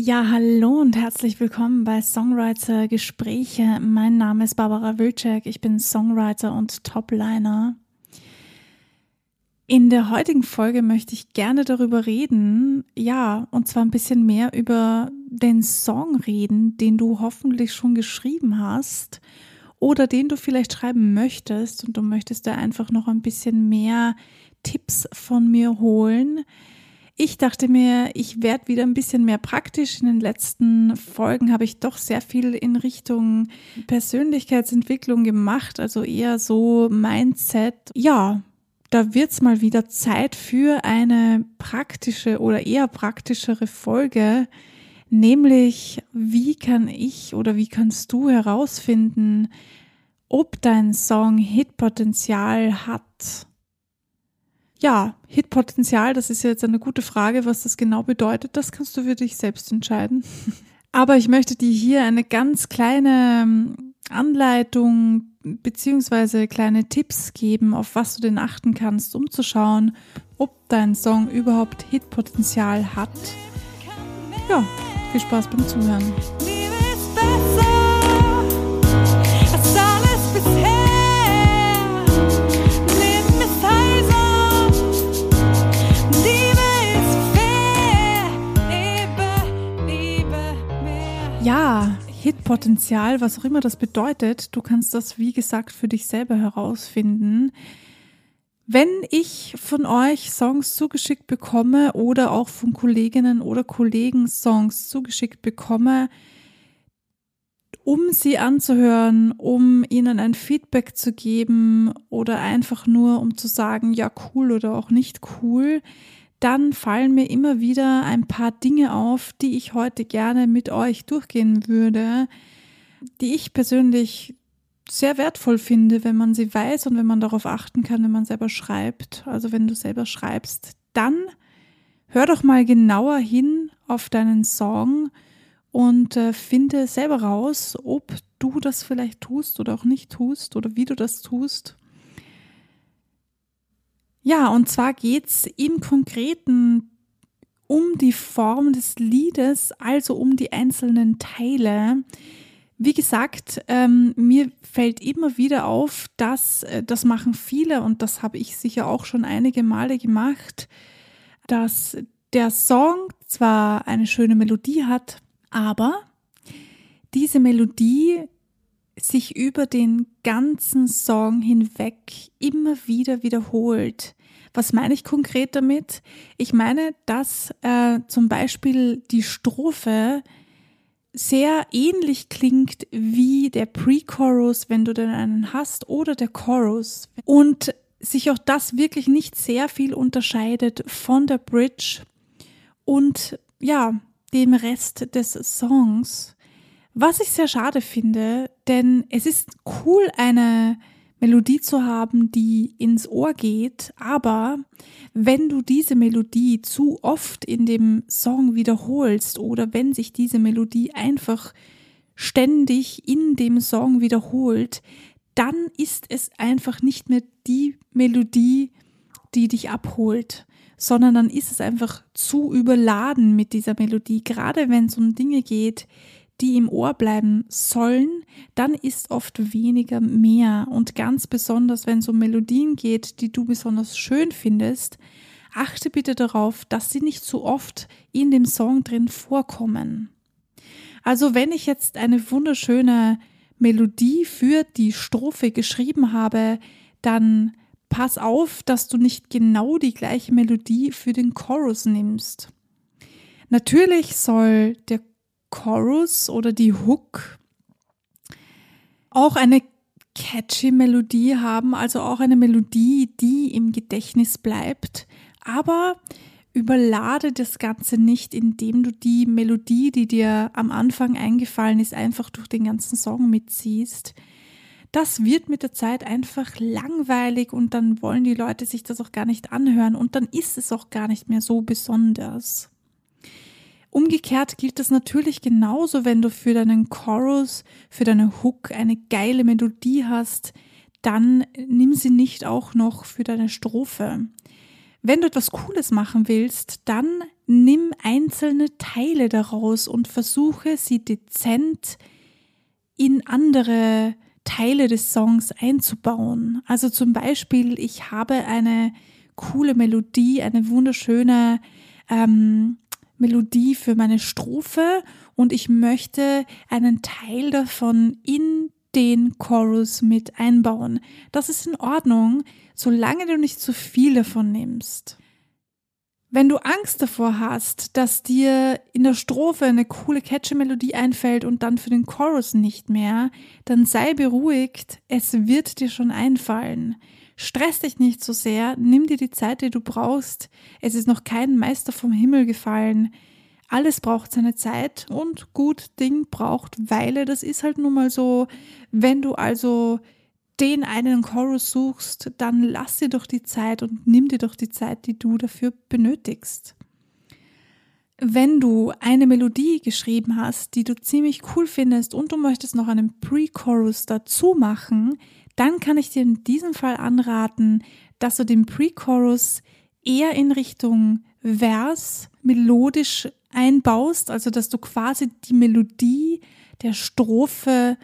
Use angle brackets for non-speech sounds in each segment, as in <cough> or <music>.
Ja, hallo und herzlich willkommen bei Songwriter Gespräche. Mein Name ist Barbara Wilczek, ich bin Songwriter und Topliner. In der heutigen Folge möchte ich gerne darüber reden, ja, und zwar ein bisschen mehr über den Song reden, den du hoffentlich schon geschrieben hast oder den du vielleicht schreiben möchtest und du möchtest da einfach noch ein bisschen mehr Tipps von mir holen ich dachte mir, ich werde wieder ein bisschen mehr praktisch. In den letzten Folgen habe ich doch sehr viel in Richtung Persönlichkeitsentwicklung gemacht, also eher so Mindset. Ja, da wird's mal wieder Zeit für eine praktische oder eher praktischere Folge, nämlich wie kann ich oder wie kannst du herausfinden, ob dein Song Hitpotenzial hat ja, Hitpotenzial, das ist jetzt eine gute Frage, was das genau bedeutet. Das kannst du für dich selbst entscheiden. <laughs> Aber ich möchte dir hier eine ganz kleine ähm, Anleitung beziehungsweise kleine Tipps geben, auf was du denn achten kannst, um zu schauen, ob dein Song überhaupt Hitpotenzial hat. Ja, viel Spaß beim Zuhören. Ja, Hitpotenzial, was auch immer das bedeutet, du kannst das, wie gesagt, für dich selber herausfinden. Wenn ich von euch Songs zugeschickt bekomme oder auch von Kolleginnen oder Kollegen Songs zugeschickt bekomme, um sie anzuhören, um ihnen ein Feedback zu geben oder einfach nur um zu sagen, ja cool oder auch nicht cool, dann fallen mir immer wieder ein paar Dinge auf, die ich heute gerne mit euch durchgehen würde, die ich persönlich sehr wertvoll finde, wenn man sie weiß und wenn man darauf achten kann, wenn man selber schreibt. Also wenn du selber schreibst, dann hör doch mal genauer hin auf deinen Song und äh, finde selber raus, ob du das vielleicht tust oder auch nicht tust oder wie du das tust. Ja, und zwar geht's im Konkreten um die Form des Liedes, also um die einzelnen Teile. Wie gesagt, ähm, mir fällt immer wieder auf, dass äh, das machen viele und das habe ich sicher auch schon einige Male gemacht, dass der Song zwar eine schöne Melodie hat, aber diese Melodie sich über den ganzen Song hinweg immer wieder wiederholt. Was meine ich konkret damit? Ich meine, dass äh, zum Beispiel die Strophe sehr ähnlich klingt wie der Pre-Chorus, wenn du denn einen hast, oder der Chorus. Und sich auch das wirklich nicht sehr viel unterscheidet von der Bridge und ja, dem Rest des Songs. Was ich sehr schade finde, denn es ist cool, eine Melodie zu haben, die ins Ohr geht, aber wenn du diese Melodie zu oft in dem Song wiederholst oder wenn sich diese Melodie einfach ständig in dem Song wiederholt, dann ist es einfach nicht mehr die Melodie, die dich abholt, sondern dann ist es einfach zu überladen mit dieser Melodie, gerade wenn es um Dinge geht, die im Ohr bleiben sollen, dann ist oft weniger mehr. Und ganz besonders, wenn es um Melodien geht, die du besonders schön findest, achte bitte darauf, dass sie nicht zu oft in dem Song drin vorkommen. Also wenn ich jetzt eine wunderschöne Melodie für die Strophe geschrieben habe, dann pass auf, dass du nicht genau die gleiche Melodie für den Chorus nimmst. Natürlich soll der Chorus oder die Hook auch eine catchy Melodie haben, also auch eine Melodie, die im Gedächtnis bleibt, aber überlade das Ganze nicht, indem du die Melodie, die dir am Anfang eingefallen ist, einfach durch den ganzen Song mitziehst. Das wird mit der Zeit einfach langweilig und dann wollen die Leute sich das auch gar nicht anhören und dann ist es auch gar nicht mehr so besonders. Umgekehrt gilt das natürlich genauso, wenn du für deinen Chorus, für deine Hook eine geile Melodie hast, dann nimm sie nicht auch noch für deine Strophe. wenn du etwas Cooles machen willst, dann nimm einzelne Teile daraus und versuche sie dezent in andere Teile des Songs einzubauen. Also zum Beispiel, ich habe eine coole Melodie, eine wunderschöne ähm, Melodie für meine Strophe und ich möchte einen Teil davon in den Chorus mit einbauen. Das ist in Ordnung, solange du nicht zu viel davon nimmst. Wenn du Angst davor hast, dass dir in der Strophe eine coole catchy Melodie einfällt und dann für den Chorus nicht mehr, dann sei beruhigt, es wird dir schon einfallen. Stress dich nicht so sehr, nimm dir die Zeit, die du brauchst. Es ist noch kein Meister vom Himmel gefallen. Alles braucht seine Zeit und gut Ding braucht Weile. Das ist halt nun mal so. Wenn du also den einen Chorus suchst, dann lass dir doch die Zeit und nimm dir doch die Zeit, die du dafür benötigst. Wenn du eine Melodie geschrieben hast, die du ziemlich cool findest und du möchtest noch einen Pre-Chorus dazu machen, dann kann ich dir in diesem Fall anraten, dass du den Pre-Chorus eher in Richtung Vers melodisch einbaust, also dass du quasi die Melodie der Strophe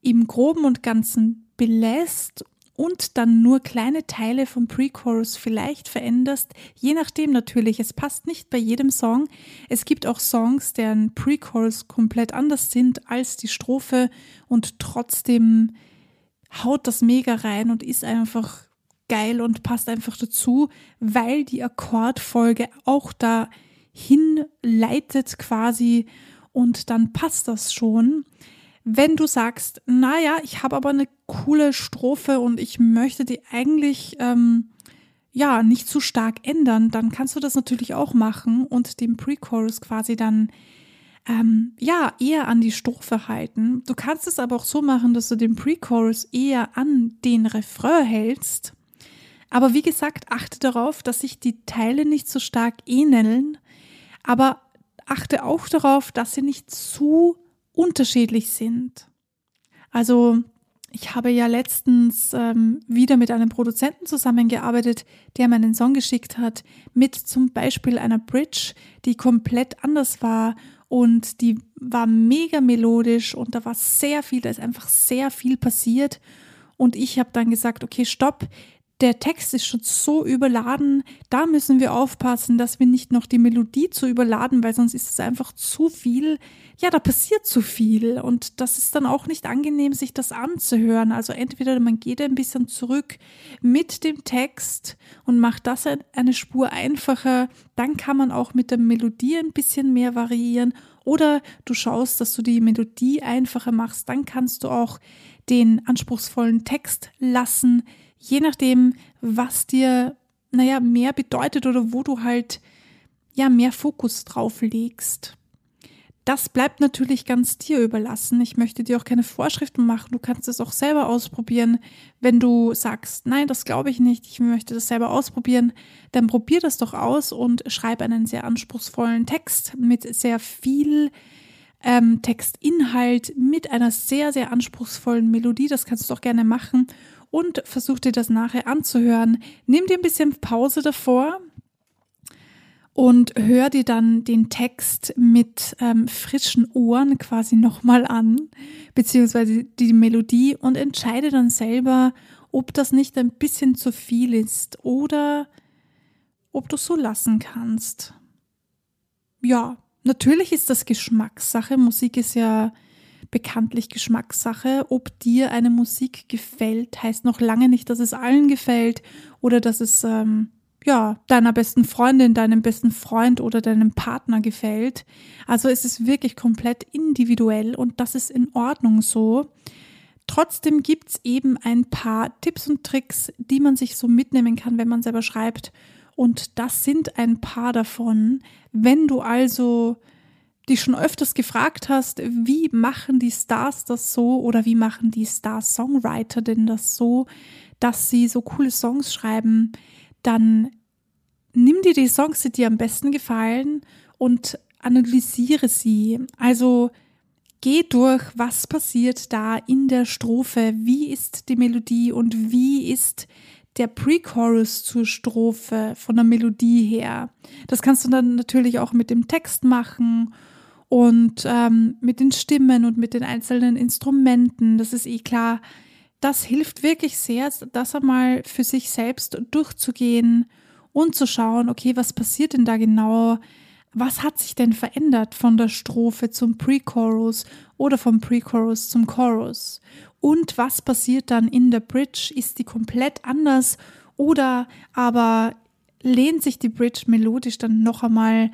im groben und ganzen belässt und dann nur kleine Teile vom Pre-Chorus vielleicht veränderst, je nachdem natürlich. Es passt nicht bei jedem Song. Es gibt auch Songs, deren Pre-Chorus komplett anders sind als die Strophe und trotzdem haut das mega rein und ist einfach geil und passt einfach dazu, weil die Akkordfolge auch da hinleitet quasi und dann passt das schon. Wenn du sagst, naja, ich habe aber eine coole Strophe und ich möchte die eigentlich ähm, ja nicht zu stark ändern, dann kannst du das natürlich auch machen und den Pre-Chorus quasi dann ähm, ja, eher an die Strophe halten. Du kannst es aber auch so machen, dass du den Pre-Chorus eher an den Refrain hältst. Aber wie gesagt, achte darauf, dass sich die Teile nicht so stark ähneln, aber achte auch darauf, dass sie nicht zu unterschiedlich sind. Also ich habe ja letztens ähm, wieder mit einem Produzenten zusammengearbeitet, der mir einen Song geschickt hat, mit zum Beispiel einer Bridge, die komplett anders war und die war mega melodisch und da war sehr viel, da ist einfach sehr viel passiert. Und ich habe dann gesagt, okay, stopp, der Text ist schon so überladen, da müssen wir aufpassen, dass wir nicht noch die Melodie zu überladen, weil sonst ist es einfach zu viel. Ja, da passiert zu viel. Und das ist dann auch nicht angenehm, sich das anzuhören. Also entweder man geht ein bisschen zurück mit dem Text und macht das eine Spur einfacher, dann kann man auch mit der Melodie ein bisschen mehr variieren. Oder du schaust, dass du die Melodie einfacher machst, dann kannst du auch den anspruchsvollen Text lassen je nachdem, was dir, naja, mehr bedeutet oder wo du halt, ja, mehr Fokus drauf legst. Das bleibt natürlich ganz dir überlassen. Ich möchte dir auch keine Vorschriften machen. Du kannst es auch selber ausprobieren. Wenn du sagst, nein, das glaube ich nicht, ich möchte das selber ausprobieren, dann probier das doch aus und schreib einen sehr anspruchsvollen Text mit sehr viel ähm, Textinhalt, mit einer sehr, sehr anspruchsvollen Melodie. Das kannst du auch gerne machen und versuch dir das nachher anzuhören. Nimm dir ein bisschen Pause davor und hör dir dann den Text mit ähm, frischen Ohren quasi nochmal an, beziehungsweise die Melodie und entscheide dann selber, ob das nicht ein bisschen zu viel ist oder ob du so lassen kannst. Ja, natürlich ist das Geschmackssache. Musik ist ja bekanntlich Geschmackssache. Ob dir eine Musik gefällt, heißt noch lange nicht, dass es allen gefällt oder dass es ähm, ja deiner besten Freundin, deinem besten Freund oder deinem Partner gefällt. Also es ist wirklich komplett individuell und das ist in Ordnung so. Trotzdem gibt's eben ein paar Tipps und Tricks, die man sich so mitnehmen kann, wenn man selber schreibt. Und das sind ein paar davon. Wenn du also dich schon öfters gefragt hast, wie machen die Stars das so oder wie machen die Star-Songwriter denn das so, dass sie so coole Songs schreiben, dann nimm dir die Songs, die dir am besten gefallen und analysiere sie. Also geh durch, was passiert da in der Strophe, wie ist die Melodie und wie ist der Pre-Chorus zur Strophe von der Melodie her. Das kannst du dann natürlich auch mit dem Text machen und ähm, mit den Stimmen und mit den einzelnen Instrumenten. Das ist eh klar. Das hilft wirklich sehr, das einmal für sich selbst durchzugehen und zu schauen, okay, was passiert denn da genau? Was hat sich denn verändert von der Strophe zum Pre-Chorus oder vom Pre-Chorus zum Chorus? Und was passiert dann in der Bridge? Ist die komplett anders oder aber lehnt sich die Bridge melodisch dann noch einmal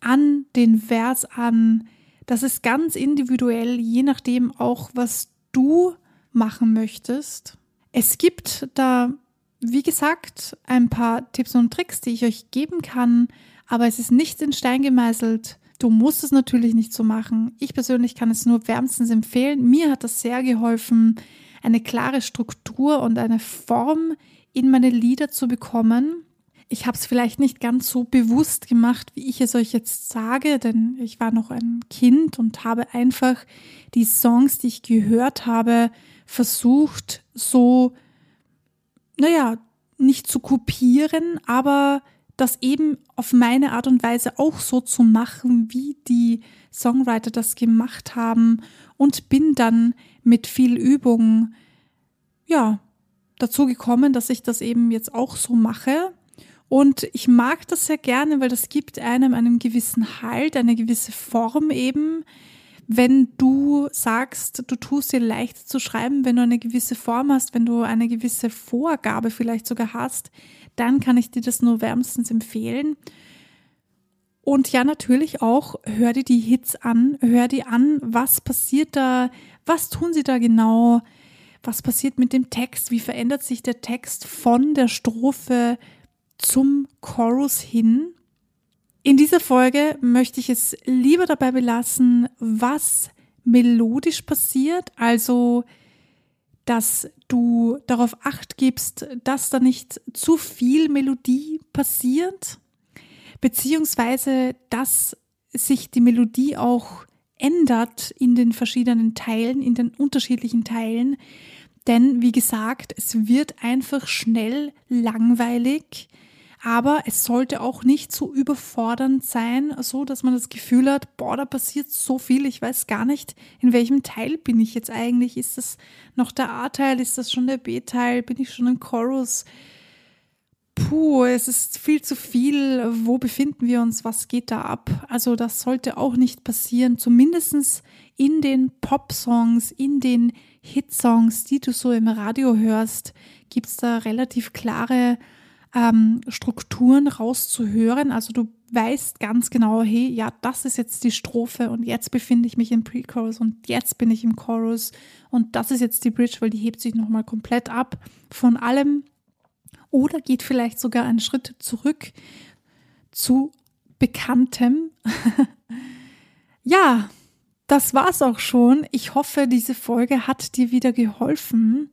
an den Vers an? Das ist ganz individuell, je nachdem auch, was du machen möchtest. Es gibt da, wie gesagt, ein paar Tipps und Tricks, die ich euch geben kann, aber es ist nicht in Stein gemeißelt. Du musst es natürlich nicht so machen. Ich persönlich kann es nur wärmstens empfehlen. Mir hat das sehr geholfen, eine klare Struktur und eine Form in meine Lieder zu bekommen. Ich habe es vielleicht nicht ganz so bewusst gemacht, wie ich es euch jetzt sage, denn ich war noch ein Kind und habe einfach die Songs, die ich gehört habe, versucht, so, naja, nicht zu kopieren, aber das eben auf meine Art und Weise auch so zu machen, wie die Songwriter das gemacht haben und bin dann mit viel Übung, ja, dazu gekommen, dass ich das eben jetzt auch so mache. Und ich mag das sehr gerne, weil das gibt einem einen gewissen Halt, eine gewisse Form eben. Wenn du sagst, du tust dir leicht zu schreiben, wenn du eine gewisse Form hast, wenn du eine gewisse Vorgabe vielleicht sogar hast, dann kann ich dir das nur wärmstens empfehlen. Und ja, natürlich auch, hör dir die Hits an, hör dir an, was passiert da, was tun sie da genau, was passiert mit dem Text, wie verändert sich der Text von der Strophe zum Chorus hin. In dieser Folge möchte ich es lieber dabei belassen, was melodisch passiert, also dass du darauf acht gibst, dass da nicht zu viel Melodie passiert, beziehungsweise dass sich die Melodie auch ändert in den verschiedenen Teilen, in den unterschiedlichen Teilen. Denn wie gesagt, es wird einfach schnell langweilig aber es sollte auch nicht so überfordernd sein, so dass man das Gefühl hat, boah, da passiert so viel, ich weiß gar nicht, in welchem Teil bin ich jetzt eigentlich? Ist das noch der A-Teil? Ist das schon der B-Teil? Bin ich schon im Chorus? Puh, es ist viel zu viel. Wo befinden wir uns? Was geht da ab? Also das sollte auch nicht passieren. Zumindest in den Pop-Songs, in den Hit-Songs, die du so im Radio hörst, gibt es da relativ klare ähm, Strukturen rauszuhören. Also du weißt ganz genau, hey, ja, das ist jetzt die Strophe und jetzt befinde ich mich im Pre-Chorus und jetzt bin ich im Chorus und das ist jetzt die Bridge, weil die hebt sich nochmal komplett ab von allem oder geht vielleicht sogar einen Schritt zurück zu Bekanntem. <laughs> ja, das war's auch schon. Ich hoffe, diese Folge hat dir wieder geholfen.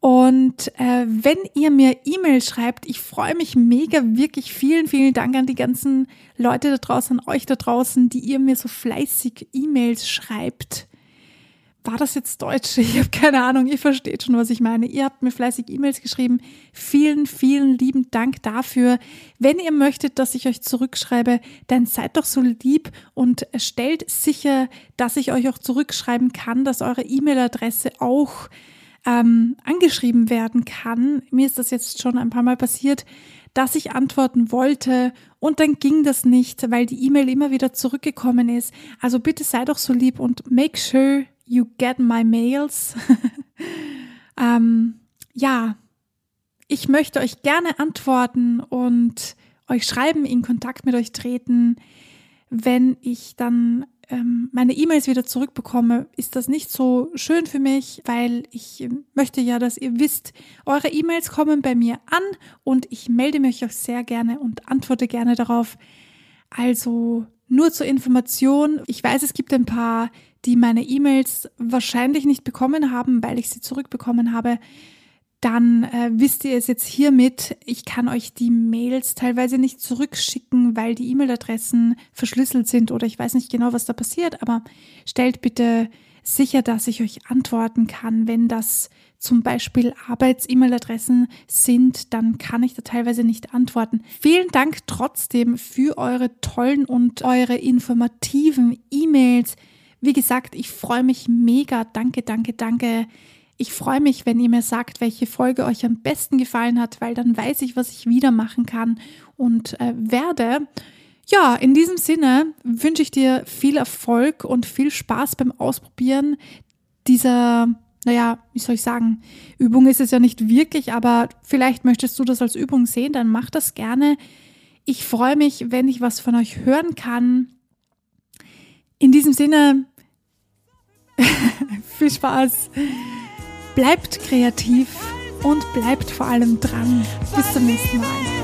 Und äh, wenn ihr mir E-Mail schreibt, ich freue mich mega, wirklich vielen, vielen Dank an die ganzen Leute da draußen, an euch da draußen, die ihr mir so fleißig E-Mails schreibt. War das jetzt Deutsch? <laughs> Ich habe keine Ahnung, ihr versteht schon, was ich meine. Ihr habt mir fleißig E-Mails geschrieben. Vielen, vielen lieben Dank dafür. Wenn ihr möchtet, dass ich euch zurückschreibe, dann seid doch so lieb und stellt sicher, dass ich euch auch zurückschreiben kann, dass eure E-Mail-Adresse auch ähm, angeschrieben werden kann. Mir ist das jetzt schon ein paar Mal passiert, dass ich antworten wollte und dann ging das nicht, weil die E-Mail immer wieder zurückgekommen ist. Also bitte sei doch so lieb und make sure you get my mails. <laughs> ähm, ja, ich möchte euch gerne antworten und euch schreiben, in Kontakt mit euch treten. Wenn ich dann ähm, meine E-Mails wieder zurückbekomme, ist das nicht so schön für mich, weil ich ähm, möchte ja, dass ihr wisst, eure E-Mails kommen bei mir an und ich melde mich auch sehr gerne und antworte gerne darauf. Also nur zur Information, ich weiß, es gibt ein paar, die meine E-Mails wahrscheinlich nicht bekommen haben, weil ich sie zurückbekommen habe dann äh, wisst ihr es jetzt hiermit. Ich kann euch die Mails teilweise nicht zurückschicken, weil die E-Mail-Adressen verschlüsselt sind oder ich weiß nicht genau, was da passiert, aber stellt bitte sicher, dass ich euch antworten kann. Wenn das zum Beispiel Arbeits-E-Mail-Adressen sind, dann kann ich da teilweise nicht antworten. Vielen Dank trotzdem für eure tollen und eure informativen E-Mails. Wie gesagt, ich freue mich mega. Danke, danke, danke. Ich freue mich, wenn ihr mir sagt, welche Folge euch am besten gefallen hat, weil dann weiß ich, was ich wieder machen kann und äh, werde. Ja, in diesem Sinne wünsche ich dir viel Erfolg und viel Spaß beim Ausprobieren dieser, naja, wie soll ich sagen, Übung ist es ja nicht wirklich, aber vielleicht möchtest du das als Übung sehen, dann mach das gerne. Ich freue mich, wenn ich was von euch hören kann. In diesem Sinne, <laughs> viel Spaß. Bleibt kreativ und bleibt vor allem dran. Bis zum nächsten Mal.